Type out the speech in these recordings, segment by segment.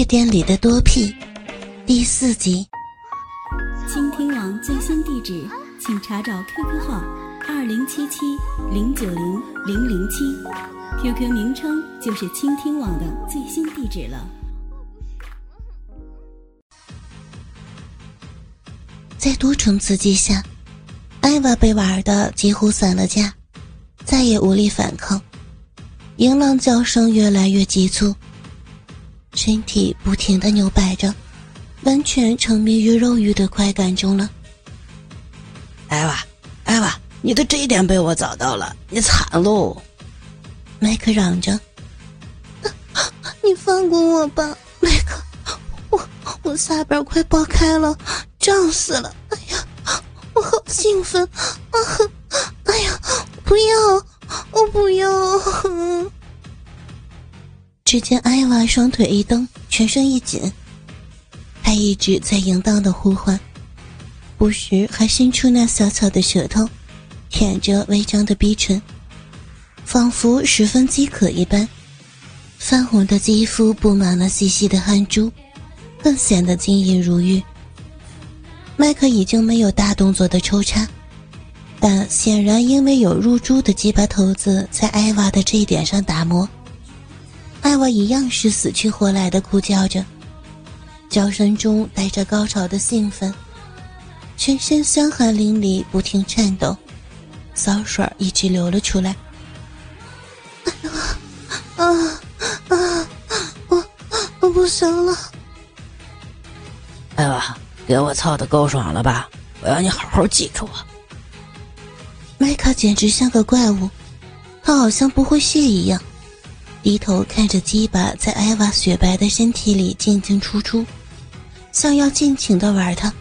夜店里的多屁第四集。倾听网最新地址，请查找 QQ 号二零七七零九零零零七，QQ 名称就是倾听网的最新地址了。在多重刺激下，艾娃被玩的几乎散了架，再也无力反抗，淫浪叫声越来越急促。身体不停的扭摆着，完全沉迷于肉欲的快感中了。艾娃，艾娃，你的这一点被我找到了，你惨喽！麦克嚷着：“你放过我吧，麦克！我我下边快爆开了，胀死了！哎呀，我好兴奋！啊，哎呀，不要，我不要！”只见艾娃双腿一蹬，全身一紧，她一直在淫荡的呼唤，不时还伸出那小巧的舌头，舔着微张的逼唇，仿佛十分饥渴一般。泛红的肌肤布满了细细的汗珠，更显得晶莹如玉。麦克已经没有大动作的抽插，但显然因为有入珠的鸡巴头子在艾娃的这一点上打磨。艾娃一样是死去活来的哭叫着，叫声中带着高潮的兴奋，全身香汗淋漓，不停颤抖，骚水一直流了出来。啊啊啊！我我不行了！艾娃，给我操的够爽了吧？我要你好好记住我。麦卡简直像个怪物，他好像不会谢一样。低头看着鸡巴在艾娃雪白的身体里进进出出，想要尽情的玩它。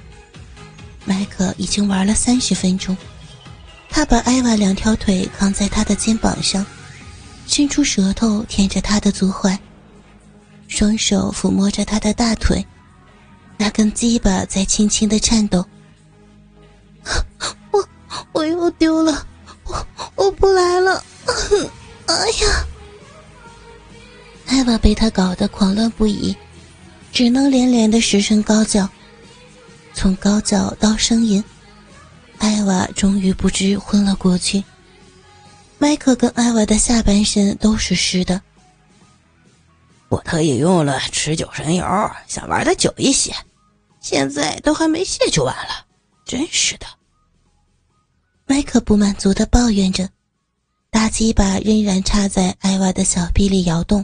麦克已经玩了三十分钟，他把艾娃两条腿扛在他的肩膀上，伸出舌头舔着他的足踝，双手抚摸着他的大腿，那根鸡巴在轻轻的颤抖。我我又丢了，我我不来了，哎呀！艾娃被他搞得狂乱不已，只能连连的失声高叫。从高叫到呻吟，艾娃终于不知昏了过去。麦克跟艾娃的下半身都是湿的。我特意用了持久神油，想玩的久一些，现在都还没卸就完了，真是的。麦克不满足的抱怨着，大鸡巴仍然插在艾娃的小臂里摇动。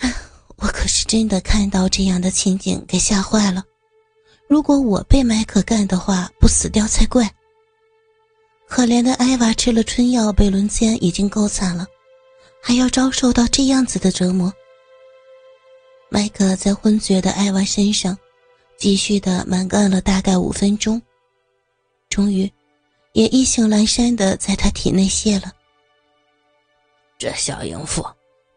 我可是真的看到这样的情景，给吓坏了。如果我被麦克干的话，不死掉才怪。可怜的艾娃吃了春药，被轮奸已经够惨了，还要遭受到这样子的折磨。麦克在昏厥的艾娃身上继续的蛮干了大概五分钟，终于也意兴阑珊的在他体内泄了。这小淫妇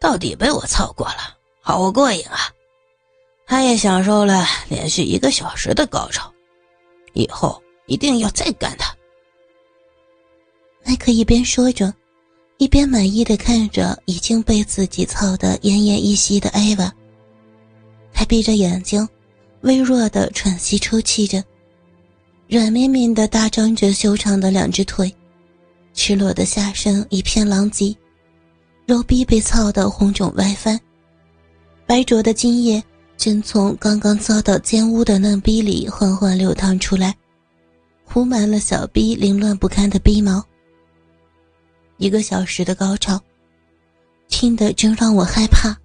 到底被我操过了。好过瘾啊！他也享受了连续一个小时的高潮，以后一定要再干他。麦克一边说着，一边满意的看着已经被自己操得奄奄一息的艾娃。他闭着眼睛，微弱的喘息抽泣着，软绵绵的大张着修长的两只腿，赤裸的下身一片狼藉，肉壁被操得红肿外翻。白灼的精液正从刚刚遭到奸污的嫩逼里缓缓流淌出来，糊满了小逼凌乱不堪的逼毛。一个小时的高潮，听得真让我害怕。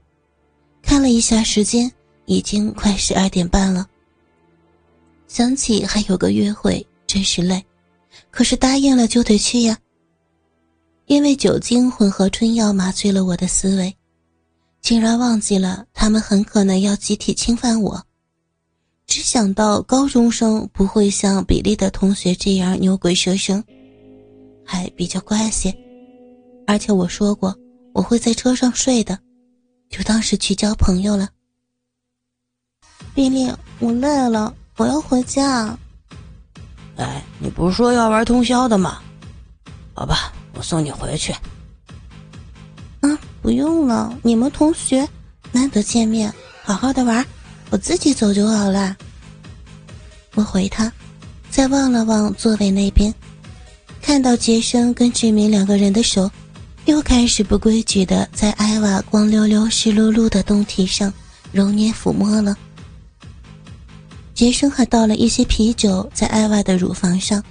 看了一下时间，已经快十二点半了。想起还有个约会，真是累，可是答应了就得去呀。因为酒精混合春药麻醉了我的思维。竟然忘记了，他们很可能要集体侵犯我。只想到高中生不会像比利的同学这样牛鬼蛇神，还比较乖些。而且我说过我会在车上睡的，就当是去交朋友了。比利，我累了，我要回家。哎，你不是说要玩通宵的吗？好吧，我送你回去。啊不用了，你们同学难得见面，好好的玩，我自己走就好了。我回他，再望了望座位那边，看到杰生跟志明两个人的手，又开始不规矩的在艾娃光溜溜、湿漉漉的胴体上揉捏抚摸了。杰生还倒了一些啤酒在艾娃的乳房上，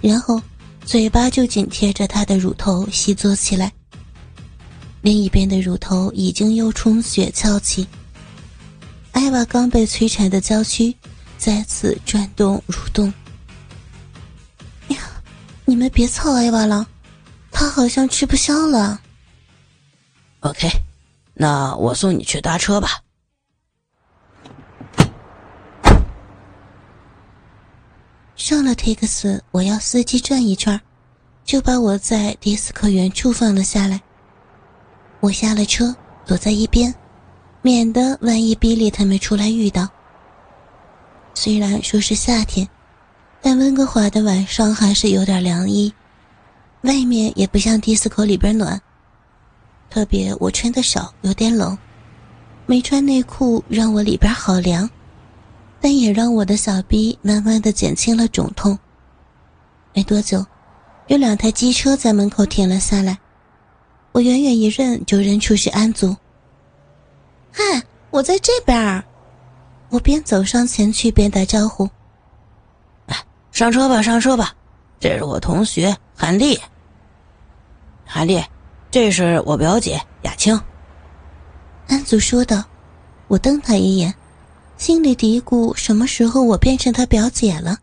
然后嘴巴就紧贴着他的乳头细嘬起来。另一边的乳头已经又充血翘起，艾娃刚被摧残的娇躯再次转动蠕动。呀，你们别操艾娃了，她好像吃不消了。OK，那我送你去搭车吧。上了 taxi，我要司机转一圈，就把我在迪斯科原处放了下来。我下了车，躲在一边，免得万一比利他们出来遇到。虽然说是夏天，但温哥华的晚上还是有点凉意，外面也不像迪斯科里边暖。特别我穿的少，有点冷，没穿内裤让我里边好凉，但也让我的小臂慢慢的减轻了肿痛。没多久，有两台机车在门口停了下来。我远远一认就认出是安祖。嗨，我在这边儿。我边走上前去边打招呼。哎，上车吧，上车吧，这是我同学韩丽。韩丽，这是我表姐雅青。安祖说道。我瞪他一眼，心里嘀咕：什么时候我变成他表姐了？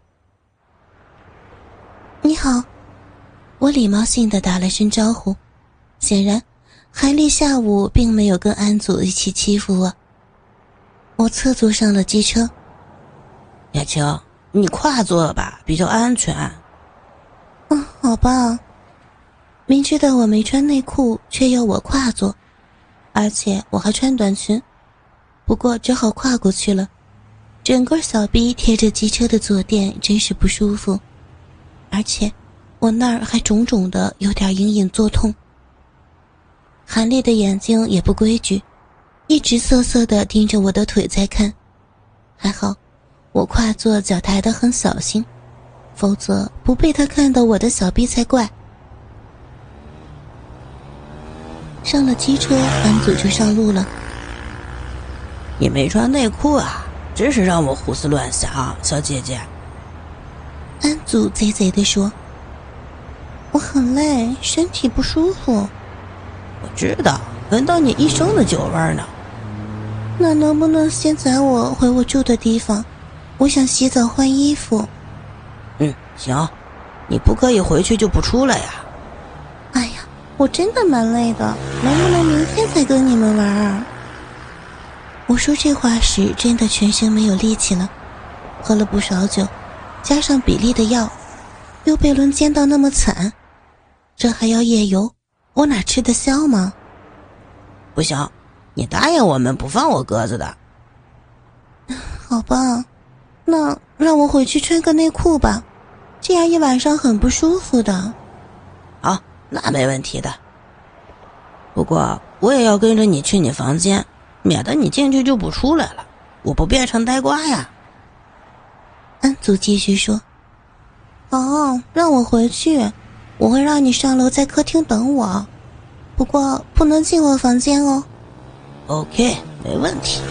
你好，我礼貌性的打了声招呼。显然，韩丽下午并没有跟安祖一起欺负我。我侧坐上了机车。雅青，你跨坐吧，比较安全。嗯，好吧。明知道我没穿内裤，却要我跨坐，而且我还穿短裙，不过只好跨过去了。整个小臂贴着机车的坐垫，真是不舒服，而且我那儿还肿肿的，有点隐隐作痛。韩丽的眼睛也不规矩，一直瑟瑟的盯着我的腿在看。还好，我跨坐脚抬得很小心，否则不被他看到我的小臂才怪。上了机车，安祖就上路了。你没穿内裤啊，真是让我胡思乱想，小姐姐。安祖贼贼地说：“我很累，身体不舒服。”我知道，闻到你一身的酒味呢。那能不能先载我回我住的地方？我想洗澡换衣服。嗯，行。你不可以回去就不出来呀？哎呀，我真的蛮累的，能不能明天再跟你们玩啊？我说这话时，真的全身没有力气了。喝了不少酒，加上比利的药，又被轮奸到那么惨，这还要夜游？我哪吃得消吗？不行，你答应我们不放我鸽子的。好吧，那让我回去穿个内裤吧，这样一晚上很不舒服的。好，那没问题的。不过我也要跟着你去你房间，免得你进去就不出来了，我不变成呆瓜呀。安祖继续说：“哦，让我回去。”我会让你上楼，在客厅等我，不过不能进我房间哦。OK，没问题。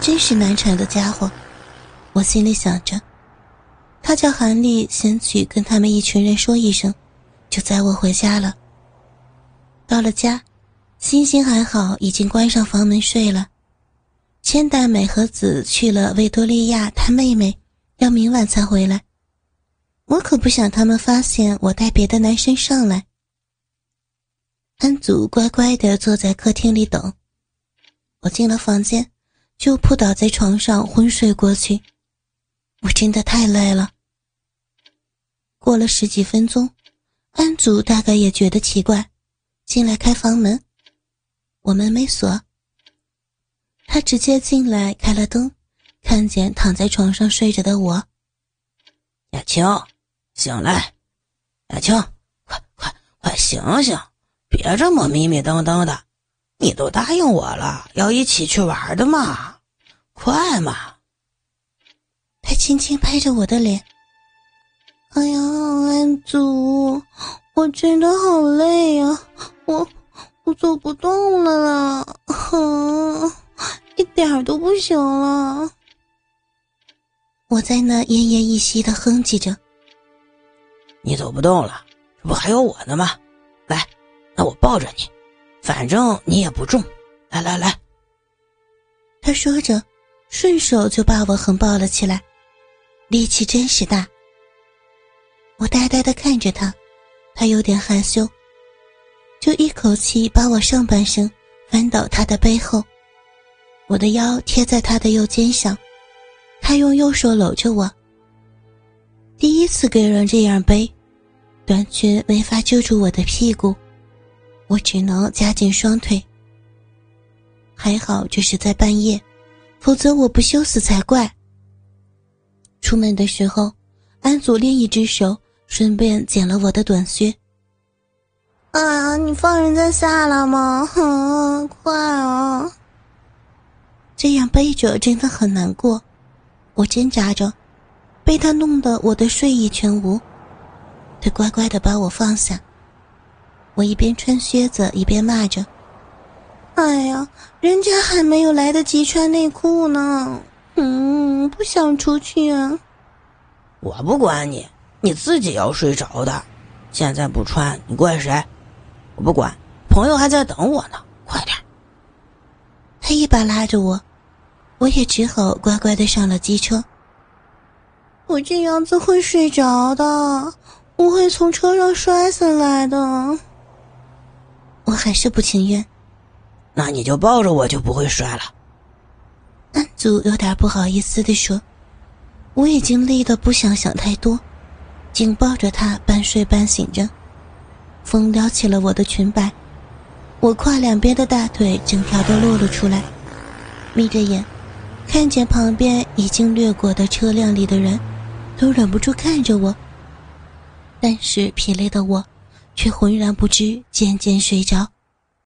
真是难缠的家伙，我心里想着。他叫韩立先去跟他们一群人说一声，就载我回家了。到了家，星星还好，已经关上房门睡了。千代美和子去了维多利亚探妹妹，要明晚才回来。我可不想他们发现我带别的男生上来。安祖乖乖的坐在客厅里等，我进了房间，就扑倒在床上昏睡过去。我真的太累了。过了十几分钟，安祖大概也觉得奇怪，进来开房门，我门没锁。他直接进来开了灯，看见躺在床上睡着的我，雅青。醒来，雅青，快快快醒醒！别这么迷迷瞪瞪的，你都答应我了，要一起去玩的嘛，快嘛！他轻轻拍着我的脸。哎呀，安祖，我真的好累呀，我我走不动了啦，哼，一点都不行了。我在那奄奄一息的哼唧着。你走不动了，这不还有我呢吗？来，那我抱着你。反正你也不重，来来来。他说着，顺手就把我横抱了起来，力气真是大。我呆呆的看着他，他有点害羞，就一口气把我上半身翻到他的背后，我的腰贴在他的右肩上，他用右手搂着我。第一次给人这样背，短裙没法遮住我的屁股。我只能夹紧双腿。还好这是在半夜，否则我不羞死才怪。出门的时候，安祖另一只手顺便剪了我的短靴。啊，你放人家下来吗？哼，快啊！这样背着真的很难过，我挣扎着，被他弄得我的睡意全无。他乖乖的把我放下。我一边穿靴子一边骂着：“哎呀，人家还没有来得及穿内裤呢，嗯，不想出去啊。”我不管你，你自己要睡着的，现在不穿你怪谁？我不管，朋友还在等我呢，快点。他一把拉着我，我也只好乖乖的上了机车。我这样子会睡着的，我会从车上摔下来的。我还是不情愿，那你就抱着我，就不会摔了。安祖有点不好意思的说：“我已经累得不想想太多，紧抱着他半睡半醒着。风撩起了我的裙摆，我胯两边的大腿整条都露了出来。眯着眼，看见旁边已经掠过的车辆里的人，都忍不住看着我。但是疲累的我。”却浑然不知，渐渐睡着。